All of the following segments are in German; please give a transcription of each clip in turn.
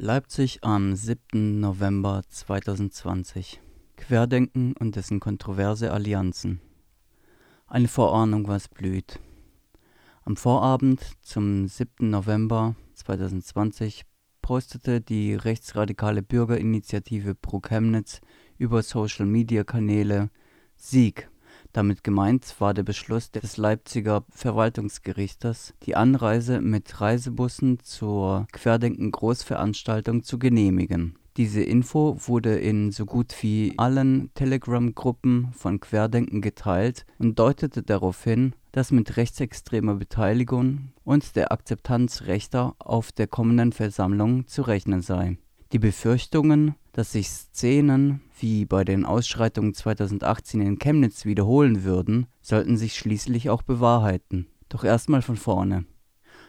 Leipzig am 7. November 2020. Querdenken und dessen kontroverse Allianzen. Eine Vorahnung, was blüht. Am Vorabend zum 7. November 2020 postete die rechtsradikale Bürgerinitiative Pro Chemnitz über Social-Media-Kanäle Sieg damit gemeint war der Beschluss des Leipziger Verwaltungsgerichtes, die Anreise mit Reisebussen zur Querdenken-Großveranstaltung zu genehmigen. Diese Info wurde in so gut wie allen Telegram-Gruppen von Querdenken geteilt und deutete darauf hin, dass mit rechtsextremer Beteiligung und der Akzeptanz Rechter auf der kommenden Versammlung zu rechnen sei. Die Befürchtungen, dass sich Szenen wie bei den Ausschreitungen 2018 in Chemnitz wiederholen würden, sollten sich schließlich auch bewahrheiten. Doch erstmal von vorne.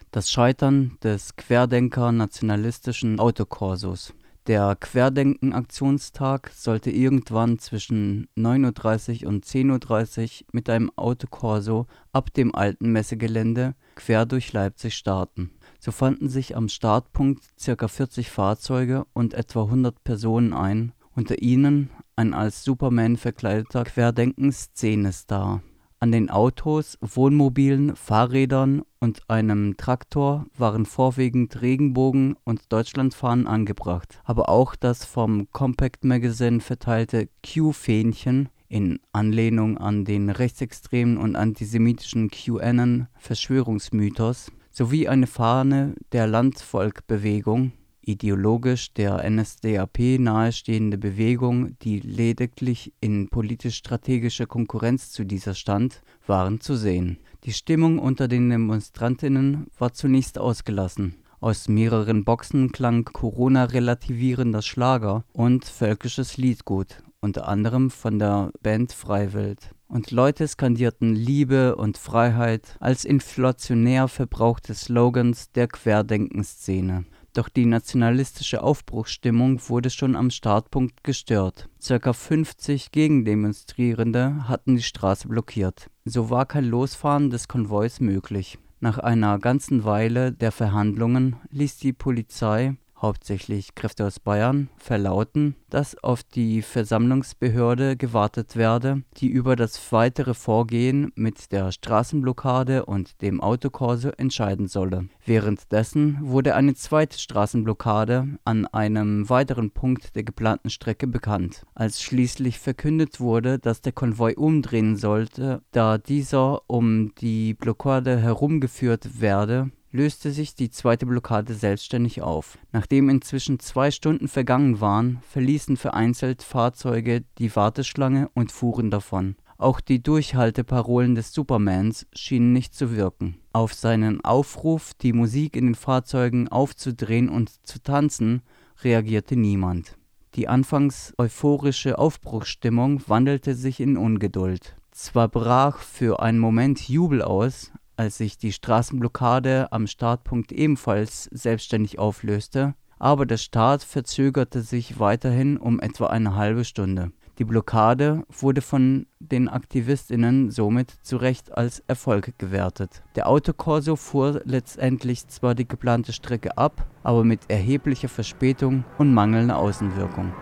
Das Scheitern des Querdenker-nationalistischen Autokorsos. Der Querdenken-Aktionstag sollte irgendwann zwischen 9.30 Uhr und 10.30 Uhr mit einem Autokorso ab dem alten Messegelände quer durch Leipzig starten. So fanden sich am Startpunkt ca. 40 Fahrzeuge und etwa 100 Personen ein, unter ihnen ein als Superman verkleideter Querdenken-Szenestar. An den Autos, Wohnmobilen, Fahrrädern und einem Traktor waren vorwiegend Regenbogen und Deutschlandfahnen angebracht, aber auch das vom Compact Magazine verteilte Q-Fähnchen in Anlehnung an den rechtsextremen und antisemitischen QAnon-Verschwörungsmythos sowie eine Fahne der Landvolkbewegung, ideologisch der NSDAP nahestehende Bewegung, die lediglich in politisch-strategischer Konkurrenz zu dieser stand, waren zu sehen. Die Stimmung unter den Demonstrantinnen war zunächst ausgelassen. Aus mehreren Boxen klang Corona-relativierender Schlager und völkisches Liedgut, unter anderem von der Band Freiwild und Leute skandierten Liebe und Freiheit als inflationär verbrauchte Slogans der Querdenkenszene. Doch die nationalistische Aufbruchsstimmung wurde schon am Startpunkt gestört. Circa 50 Gegendemonstrierende hatten die Straße blockiert. So war kein Losfahren des Konvois möglich. Nach einer ganzen Weile der Verhandlungen ließ die Polizei hauptsächlich Kräfte aus Bayern, verlauten, dass auf die Versammlungsbehörde gewartet werde, die über das weitere Vorgehen mit der Straßenblockade und dem Autokorso entscheiden solle. Währenddessen wurde eine zweite Straßenblockade an einem weiteren Punkt der geplanten Strecke bekannt. Als schließlich verkündet wurde, dass der Konvoi umdrehen sollte, da dieser um die Blockade herumgeführt werde, löste sich die zweite Blockade selbstständig auf. Nachdem inzwischen zwei Stunden vergangen waren, verließen vereinzelt Fahrzeuge die Warteschlange und fuhren davon. Auch die Durchhalteparolen des Supermans schienen nicht zu wirken. Auf seinen Aufruf, die Musik in den Fahrzeugen aufzudrehen und zu tanzen, reagierte niemand. Die anfangs euphorische Aufbruchsstimmung wandelte sich in Ungeduld. Zwar brach für einen Moment Jubel aus, als sich die Straßenblockade am Startpunkt ebenfalls selbstständig auflöste, aber der Start verzögerte sich weiterhin um etwa eine halbe Stunde. Die Blockade wurde von den AktivistInnen somit zu Recht als Erfolg gewertet. Der Autokorso fuhr letztendlich zwar die geplante Strecke ab, aber mit erheblicher Verspätung und mangelnder Außenwirkung.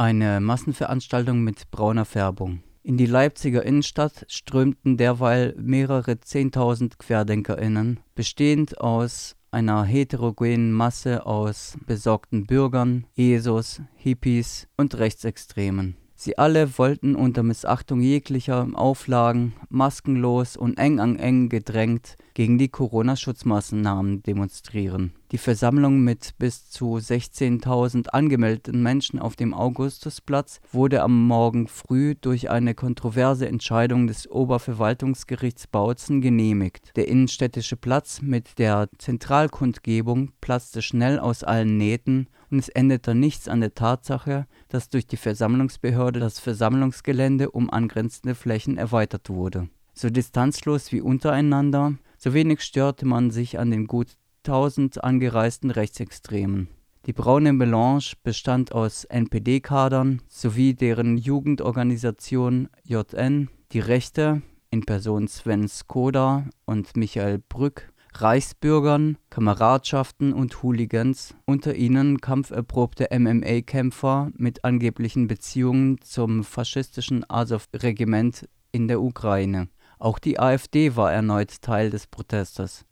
Eine Massenveranstaltung mit brauner Färbung. In die Leipziger Innenstadt strömten derweil mehrere Zehntausend QuerdenkerInnen, bestehend aus einer heterogenen Masse aus besorgten Bürgern, ESOs, Hippies und Rechtsextremen. Sie alle wollten unter Missachtung jeglicher Auflagen, maskenlos und eng an eng gedrängt, gegen die Corona-Schutzmaßnahmen demonstrieren. Die Versammlung mit bis zu 16.000 angemeldeten Menschen auf dem Augustusplatz wurde am Morgen früh durch eine kontroverse Entscheidung des Oberverwaltungsgerichts Bautzen genehmigt. Der innenstädtische Platz mit der Zentralkundgebung platzte schnell aus allen Nähten und es änderte nichts an der Tatsache, dass durch die Versammlungsbehörde das Versammlungsgelände um angrenzende Flächen erweitert wurde. So distanzlos wie untereinander so wenig störte man sich an den gut tausend angereisten Rechtsextremen. Die Braune Melange bestand aus NPD-Kadern sowie deren Jugendorganisation JN, die Rechte in Person Sven Skoda und Michael Brück, Reichsbürgern, Kameradschaften und Hooligans, unter ihnen kampferprobte MMA-Kämpfer mit angeblichen Beziehungen zum faschistischen Azov-Regiment in der Ukraine. Auch die AfD war erneut Teil des Protestes.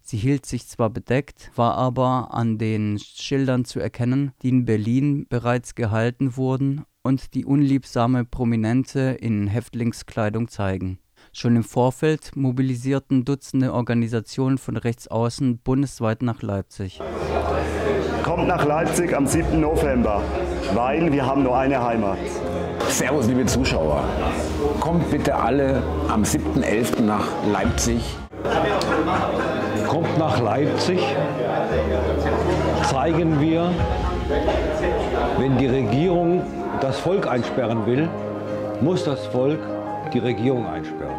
Sie hielt sich zwar bedeckt, war aber an den Schildern zu erkennen, die in Berlin bereits gehalten wurden und die unliebsame Prominente in Häftlingskleidung zeigen. Schon im Vorfeld mobilisierten Dutzende Organisationen von rechts außen bundesweit nach Leipzig. Kommt nach Leipzig am 7. November, weil wir haben nur eine Heimat. Servus, liebe Zuschauer. Kommt bitte alle am 7.11. nach Leipzig. Kommt nach Leipzig. Zeigen wir, wenn die Regierung das Volk einsperren will, muss das Volk die Regierung einsperren.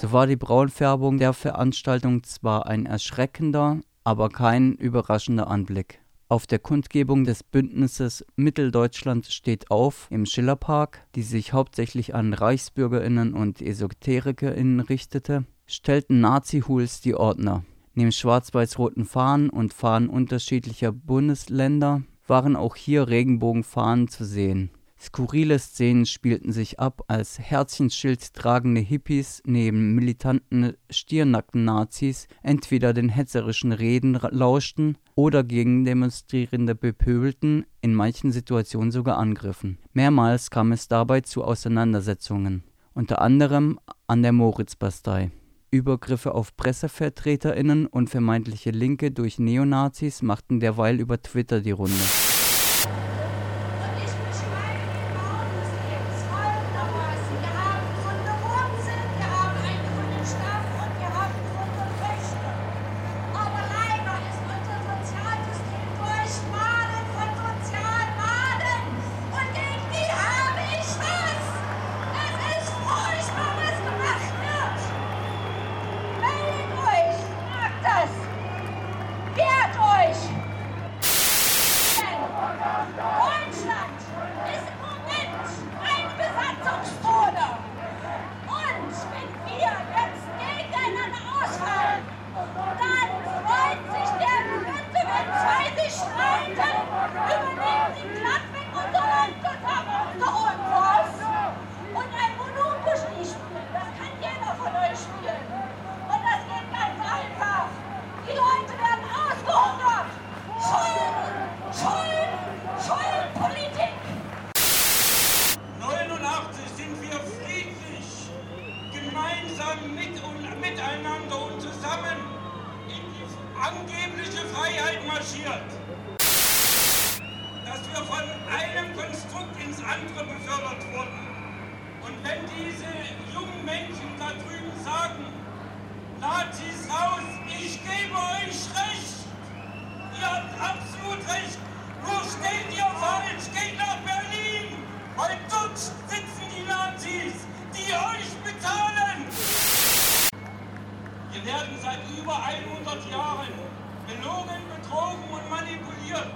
So war die Braunfärbung der Veranstaltung zwar ein erschreckender, aber kein überraschender Anblick. Auf der Kundgebung des Bündnisses Mitteldeutschland steht auf im Schillerpark, die sich hauptsächlich an Reichsbürgerinnen und Esoterikerinnen richtete, stellten Nazi-Huls die Ordner. Neben schwarz-weiß-roten Fahnen und Fahnen unterschiedlicher Bundesländer waren auch hier Regenbogenfahnen zu sehen. Skurrile Szenen spielten sich ab, als Herzchenschild tragende Hippies neben militanten stiernackten Nazis entweder den hetzerischen Reden lauschten oder gegen Demonstrierende bepöbelten, in manchen Situationen sogar angriffen. Mehrmals kam es dabei zu Auseinandersetzungen, unter anderem an der Moritzbastei. Übergriffe auf PressevertreterInnen und vermeintliche Linke durch Neonazis machten derweil über Twitter die Runde. Jahren mit und, miteinander und zusammen in die angebliche Freiheit marschiert. Dass wir von einem Konstrukt ins andere befördert wurden. Und wenn diese jungen Menschen da drüben sagen, Nazis raus, ich gebe euch recht, ihr habt absolut recht, nur steht ihr falsch, geht nach Berlin, weil dort sitzen die Nazis, die euch bezahlen. Wir werden seit über 100 Jahren belogen, betrogen und manipuliert.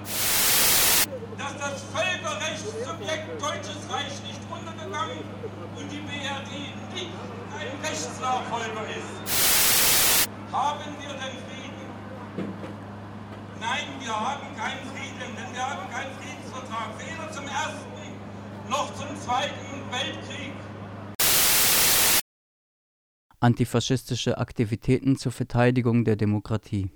Dass das Völkerrechtssubjekt Deutsches Reich nicht runtergegangen und die BRD nicht ein Rechtsnachfolger ist. Haben wir denn Frieden? Nein, wir haben keinen Frieden, denn wir haben keinen Friedensvertrag. Weder zum Ersten noch zum Zweiten Weltkrieg antifaschistische Aktivitäten zur Verteidigung der Demokratie.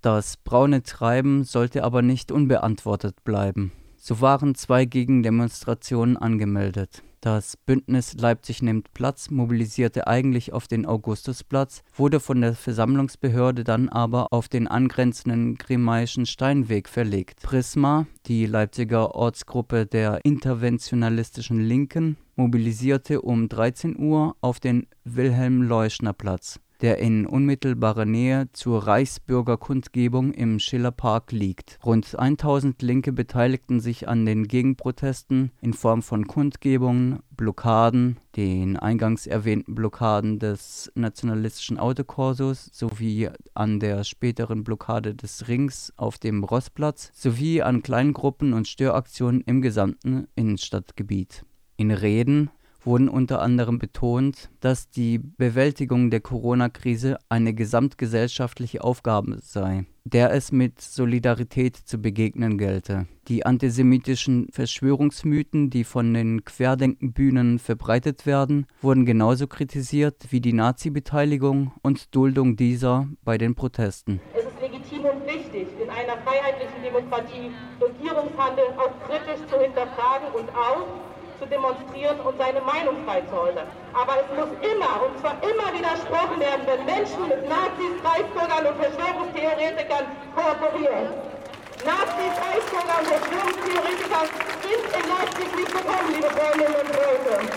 Das braune Treiben sollte aber nicht unbeantwortet bleiben. So waren zwei Gegendemonstrationen angemeldet. Das Bündnis Leipzig nimmt Platz mobilisierte eigentlich auf den Augustusplatz, wurde von der Versammlungsbehörde dann aber auf den angrenzenden Grimmaischen Steinweg verlegt. Prisma, die Leipziger Ortsgruppe der interventionalistischen Linken, mobilisierte um 13 Uhr auf den Wilhelm-Leuschner-Platz. der in unmittelbarer Nähe zur Reichsbürgerkundgebung im Schillerpark liegt. Rund 1000 Linke beteiligten sich an den Gegenprotesten in Form von Kundgebungen, Blockaden, den eingangs erwähnten Blockaden des nationalistischen Autokorsos sowie an der späteren Blockade des Rings auf dem Rossplatz sowie an Kleingruppen und Störaktionen im gesamten Innenstadtgebiet. In Reden wurden unter anderem betont, dass die Bewältigung der Corona-Krise eine gesamtgesellschaftliche Aufgabe sei, der es mit Solidarität zu begegnen gelte. Die antisemitischen Verschwörungsmythen, die von den Querdenkenbühnen verbreitet werden, wurden genauso kritisiert wie die Nazi-Beteiligung und Duldung dieser bei den Protesten. Es ist legitim und wichtig, in einer freiheitlichen Demokratie Regierungshandel auch kritisch zu hinterfragen und auch zu demonstrieren und seine Meinung frei zu äußern. Aber es muss immer, und zwar immer widersprochen werden, wenn Menschen mit Nazis, Reichsbürgern und Verschwörungstheoretikern kooperieren. Nazis, Reichsbürger und Verschwörungstheoretiker sind in Leipzig nicht bekommen, liebe Freundinnen und Freunde.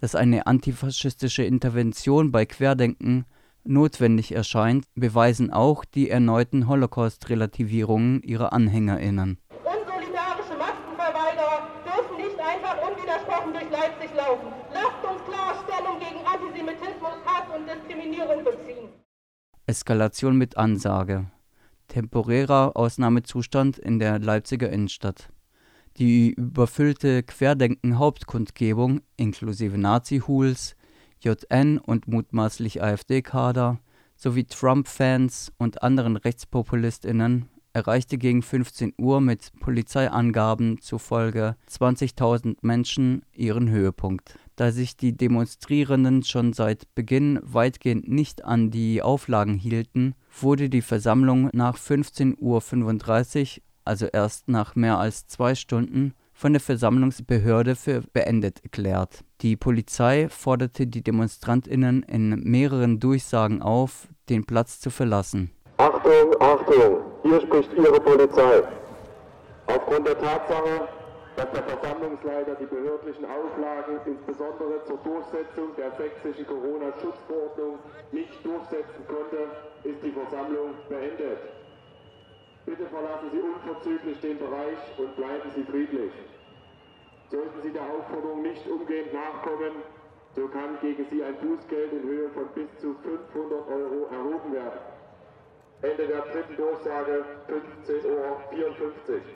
Dass eine antifaschistische Intervention bei Querdenken notwendig erscheint, beweisen auch die erneuten Holocaust-Relativierungen ihrer AnhängerInnen. Unwidersprochen durch Leipzig laufen. Lasst uns klar Stellung gegen Antisemitismus, Hass und Diskriminierung beziehen. Eskalation mit Ansage. Temporärer Ausnahmezustand in der Leipziger Innenstadt. Die überfüllte Querdenken-Hauptkundgebung inklusive Nazi-Hools, JN und mutmaßlich AfD-Kader sowie Trump-Fans und anderen RechtspopulistInnen erreichte gegen 15 Uhr mit Polizeiangaben zufolge 20.000 Menschen ihren Höhepunkt. Da sich die Demonstrierenden schon seit Beginn weitgehend nicht an die Auflagen hielten, wurde die Versammlung nach 15.35 Uhr, also erst nach mehr als zwei Stunden, von der Versammlungsbehörde für beendet erklärt. Die Polizei forderte die Demonstrantinnen in mehreren Durchsagen auf, den Platz zu verlassen. Achtung, Achtung, hier spricht Ihre Polizei. Aufgrund der Tatsache, dass der Versammlungsleiter die behördlichen Auflagen, insbesondere zur Durchsetzung der sächsischen Corona-Schutzverordnung, nicht durchsetzen konnte, ist die Versammlung beendet. Bitte verlassen Sie unverzüglich den Bereich und bleiben Sie friedlich. Sollten Sie der Aufforderung nicht umgehend nachkommen, so kann gegen Sie ein Bußgeld in Höhe von bis zu 500 Euro erhoben werden. Ende der dritten Durchsage 15.54 Uhr.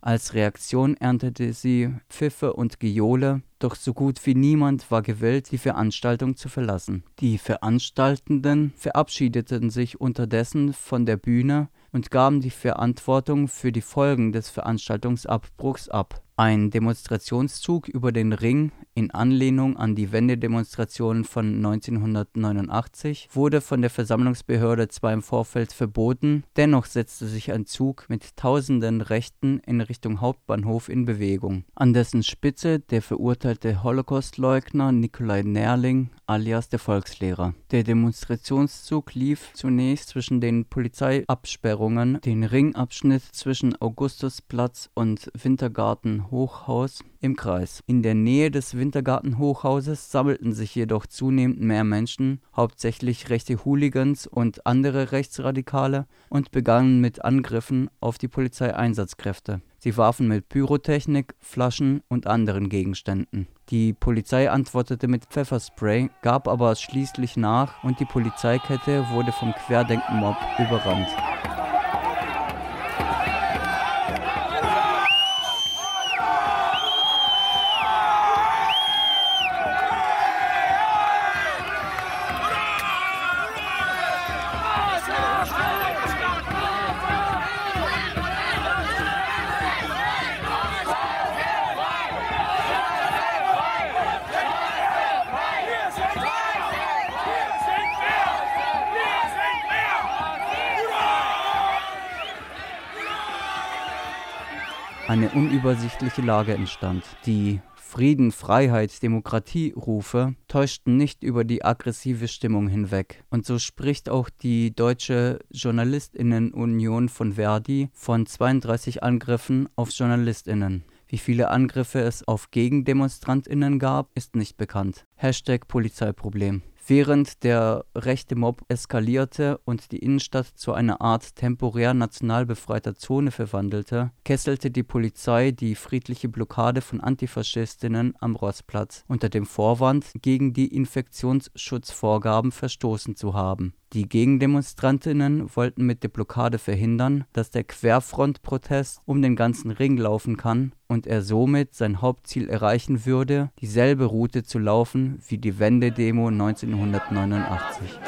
Als Reaktion erntete sie Pfiffe und Gejohle, doch so gut wie niemand war gewillt, die Veranstaltung zu verlassen. Die Veranstaltenden verabschiedeten sich unterdessen von der Bühne und gaben die Verantwortung für die Folgen des Veranstaltungsabbruchs ab. Ein Demonstrationszug über den Ring in Anlehnung an die Wendedemonstrationen von 1989 wurde von der Versammlungsbehörde zwar im Vorfeld verboten, dennoch setzte sich ein Zug mit tausenden Rechten in Richtung Hauptbahnhof in Bewegung. An dessen Spitze der verurteilte Holocaustleugner Nikolai Nerling alias der Volkslehrer. Der Demonstrationszug lief zunächst zwischen den Polizeiabsperrungen, den Ringabschnitt zwischen Augustusplatz und Wintergarten Hochhaus im Kreis. In der Nähe des Wintergartenhochhauses sammelten sich jedoch zunehmend mehr Menschen, hauptsächlich rechte Hooligans und andere Rechtsradikale, und begannen mit Angriffen auf die Polizeieinsatzkräfte. Sie warfen mit Pyrotechnik, Flaschen und anderen Gegenständen. Die Polizei antwortete mit Pfefferspray, gab aber schließlich nach und die Polizeikette wurde vom Querdenkenmob überrannt. Eine unübersichtliche Lage entstand. Die Frieden, Freiheit, Demokratie-Rufe täuschten nicht über die aggressive Stimmung hinweg. Und so spricht auch die Deutsche Journalistinnenunion von Verdi von 32 Angriffen auf Journalistinnen. Wie viele Angriffe es auf Gegendemonstrantinnen gab, ist nicht bekannt. Hashtag Polizeiproblem. Während der rechte Mob eskalierte und die Innenstadt zu einer Art temporär national befreiter Zone verwandelte, kesselte die Polizei die friedliche Blockade von Antifaschistinnen am Rossplatz unter dem Vorwand, gegen die Infektionsschutzvorgaben verstoßen zu haben. Die Gegendemonstrantinnen wollten mit der Blockade verhindern, dass der Querfrontprotest um den ganzen Ring laufen kann und er somit sein Hauptziel erreichen würde, dieselbe Route zu laufen wie die Wendedemo 1989.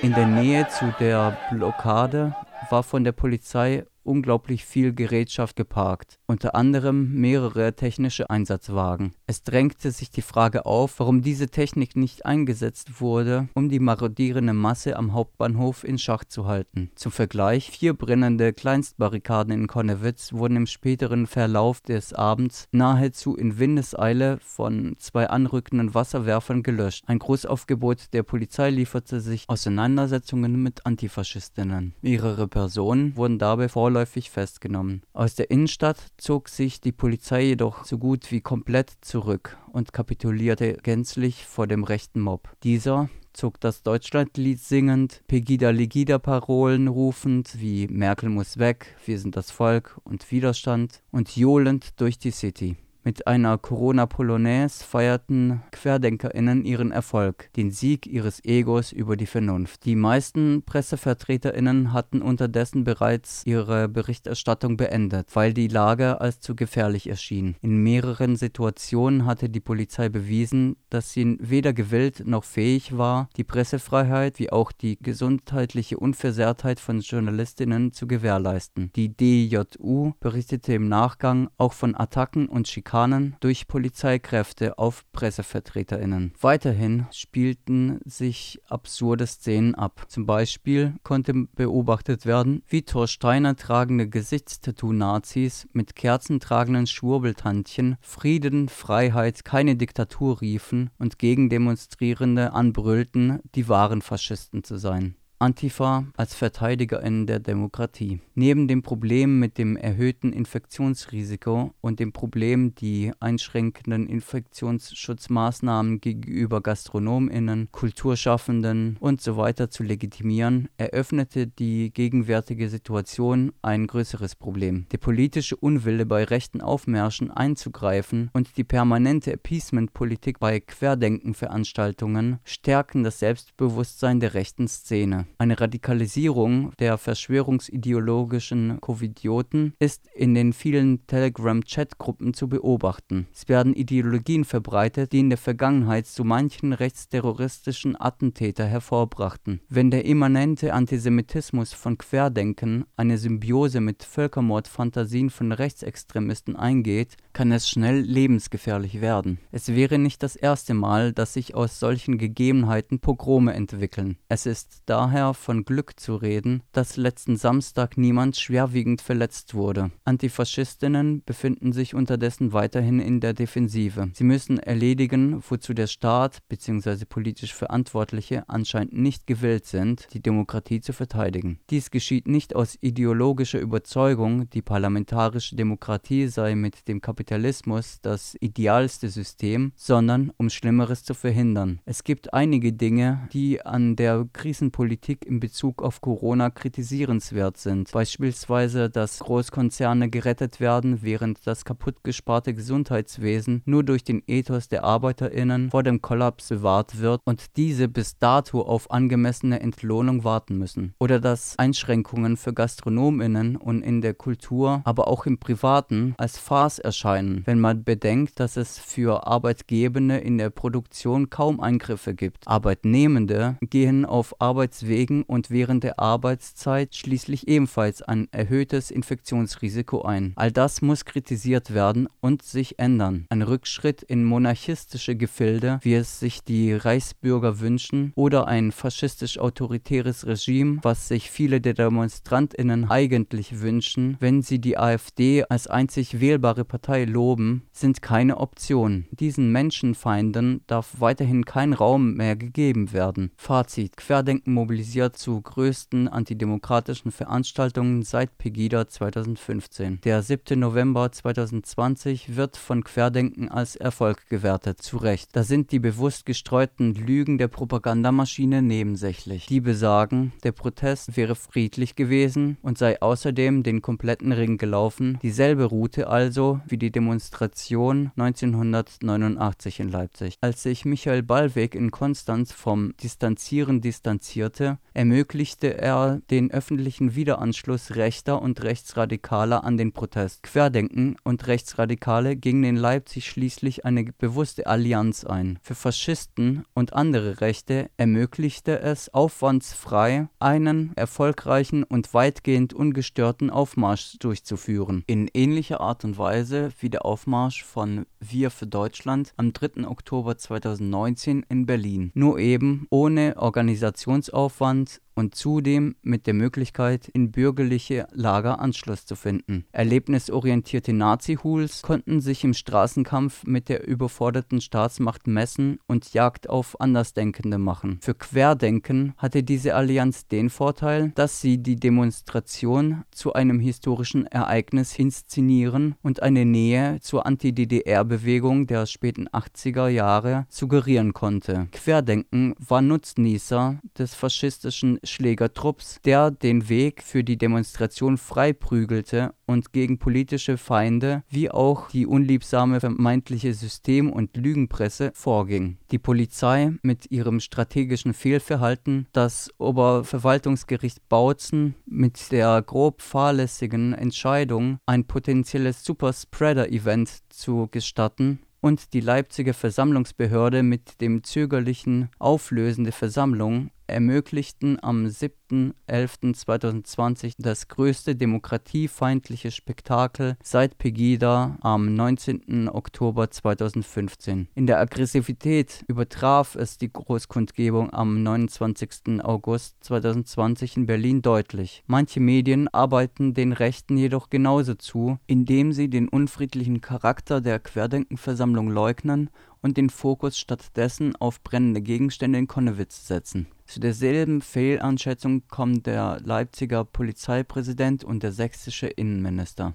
In der Nähe zu der Blockade war von der Polizei unglaublich viel Gerätschaft geparkt, unter anderem mehrere technische Einsatzwagen. Es drängte sich die Frage auf, warum diese Technik nicht eingesetzt wurde, um die marodierende Masse am Hauptbahnhof in Schach zu halten. Zum Vergleich, vier brennende Kleinstbarrikaden in Konnewitz wurden im späteren Verlauf des Abends nahezu in Windeseile von zwei anrückenden Wasserwerfern gelöscht. Ein Großaufgebot der Polizei lieferte sich Auseinandersetzungen mit Antifaschistinnen. Mehrere Personen wurden dabei vorläufig vorläufig festgenommen. Aus der Innenstadt zog sich die Polizei jedoch so gut wie komplett zurück und kapitulierte gänzlich vor dem rechten Mob. Dieser zog das Deutschlandlied singend, Pegida-Legida-Parolen rufend wie Merkel muss weg, wir sind das Volk und Widerstand und johlend durch die City. Mit einer Corona-Polonaise feierten QuerdenkerInnen ihren Erfolg, den Sieg ihres Egos über die Vernunft. Die meisten PressevertreterInnen hatten unterdessen bereits ihre Berichterstattung beendet, weil die Lage als zu gefährlich erschien. In mehreren Situationen hatte die Polizei bewiesen, dass sie weder gewillt noch fähig war, die Pressefreiheit wie auch die gesundheitliche Unversehrtheit von JournalistInnen zu gewährleisten. Die DJU berichtete im Nachgang auch von Attacken und Schikanen Schikanen durch Polizeikräfte auf PressevertreterInnen. Weiterhin spielten sich absurde Szenen ab. Zum Beispiel konnte beobachtet werden, wie Thorsteiner tragende Gesichtstattoo-Nazis mit kerzentragenden Schwurbeltantchen Frieden, Freiheit, keine Diktatur riefen und gegen Demonstrierende anbrüllten, die wahren Faschisten zu sein. Antifa als Verteidigerin der Demokratie. Neben dem Problem mit dem erhöhten Infektionsrisiko und dem Problem, die einschränkenden Infektionsschutzmaßnahmen gegenüber GastronomInnen, Kulturschaffenden usw. So zu legitimieren, eröffnete die gegenwärtige Situation ein größeres Problem. Der politische Unwille bei rechten Aufmärschen einzugreifen und die permanente Appeasement-Politik bei Querdenkenveranstaltungen stärken das Selbstbewusstsein der rechten Szene. Eine Radikalisierung der verschwörungsideologischen Covidioten ist in den vielen Telegram-Chatgruppen zu beobachten. Es werden Ideologien verbreitet, die in der Vergangenheit so manchen rechtsterroristischen Attentäter hervorbrachten. Wenn der immanente Antisemitismus von Querdenken eine Symbiose mit Völkermordfantasien von Rechtsextremisten eingeht, kann es schnell lebensgefährlich werden. Es wäre nicht das erste Mal, dass sich aus solchen Gegebenheiten Pogrome entwickeln. Es ist daher von Glück zu reden, dass letzten Samstag niemand schwerwiegend verletzt wurde. Antifaschistinnen befinden sich unterdessen weiterhin in der Defensive. Sie müssen erledigen, wozu der Staat bzw. politisch Verantwortliche anscheinend nicht gewillt sind, die Demokratie zu verteidigen. Dies geschieht nicht aus ideologischer Überzeugung, die parlamentarische Demokratie sei mit dem Kapitalismus das idealste System, sondern um Schlimmeres zu verhindern. Es gibt einige Dinge, die an der Krisenpolitik Politik in Bezug auf Corona kritisierenswert sind. Beispielsweise, dass Großkonzerne gerettet werden, während das kaputtgesparte Gesundheitswesen nur durch den Ethos der ArbeiterInnen vor dem Kollaps bewahrt wird und diese bis dato auf angemessene Entlohnung warten müssen. Oder dass Einschränkungen für GastronomInnen und in der Kultur, aber auch im Privaten als Farce erscheinen, wenn man bedenkt, dass es für Arbeitgebende in der Produktion kaum Eingriffe gibt. Arbeitnehmende gehen auf Arbeitswege gegen und während der Arbeitszeit schließlich ebenfalls ein erhöhtes Infektionsrisiko ein. All das muss kritisiert werden und sich ändern. Ein Rückschritt in monarchistische Gefilde, wie es sich die Reichsbürger wünschen, oder ein faschistisch-autoritäres Regime, was sich viele der DemonstrantInnen eigentlich wünschen, wenn sie die AfD als einzig wählbare Partei Loben, sind keine Option. Diesen Menschenfeinden darf weiterhin kein Raum mehr gegeben werden. Fazit: Querdenken mobilisiert zu größten antidemokratischen Veranstaltungen seit Pegida 2015. Der 7. November 2020 wird von Querdenken als Erfolg gewertet, zu Recht. Da sind die bewusst gestreuten Lügen der Propagandamaschine nebensächlich. Die besagen, der Protest wäre friedlich gewesen und sei außerdem den kompletten Ring gelaufen, dieselbe Route also wie die Demonstration 1989 in Leipzig. Als sich Michael Ballweg in Konstanz vom Distanzieren distanzierte, ermöglichte er den öffentlichen Wiederanschluss Rechter und Rechtsradikaler an den Protest. Querdenken und Rechtsradikale gingen in Leipzig schließlich eine bewusste Allianz ein. Für Faschisten und andere Rechte ermöglichte es aufwandsfrei einen erfolgreichen und weitgehend ungestörten Aufmarsch durchzuführen. In ähnlicher Art und Weise wie der Aufmarsch von Wir für Deutschland am 3. Oktober 2019 in Berlin. Nur eben ohne Organisationsaufwand und zudem mit der Möglichkeit, in bürgerliche Lager Anschluss zu finden. Erlebnisorientierte Nazi-Hools konnten sich im Straßenkampf mit der überforderten Staatsmacht messen und Jagd auf Andersdenkende machen. Für Querdenken hatte diese Allianz den Vorteil, dass sie die Demonstration zu einem historischen Ereignis inszenieren und eine Nähe zur Anti-DDR-Bewegung der späten 80er Jahre suggerieren konnte. Querdenken war Nutznießer des faschistischen Schlägertrupps, der den Weg für die Demonstration freiprügelte und gegen politische Feinde wie auch die unliebsame vermeintliche System- und Lügenpresse vorging. Die Polizei mit ihrem strategischen Fehlverhalten, das Oberverwaltungsgericht Bautzen mit der grob fahrlässigen Entscheidung, ein potenzielles Superspreader-Event zu gestatten, und die Leipziger Versammlungsbehörde mit dem zögerlichen Auflösen der Versammlung ermöglichten am 7.11.2020 das größte demokratiefeindliche Spektakel seit Pegida am 19. Oktober 2015. In der Aggressivität übertraf es die Großkundgebung am 29. August 2020 in Berlin deutlich. Manche Medien arbeiten den Rechten jedoch genauso zu, indem sie den unfriedlichen Charakter der Querdenkenversammlung leugnen und den Fokus stattdessen auf brennende Gegenstände in Konnewitz setzen. Zu derselben Fehleinschätzung kommen der Leipziger Polizeipräsident und der sächsische Innenminister.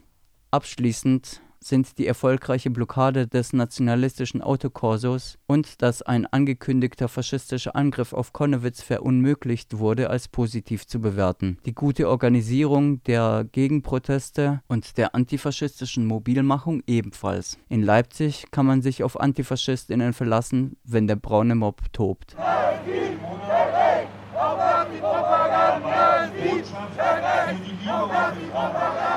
Abschließend sind die erfolgreiche Blockade des nationalistischen Autokorsos und dass ein angekündigter faschistischer Angriff auf Konnewitz verunmöglicht wurde als positiv zu bewerten. Die gute Organisierung der Gegenproteste und der antifaschistischen Mobilmachung ebenfalls. In Leipzig kann man sich auf Antifaschistinnen verlassen, wenn der braune Mob tobt. Salve,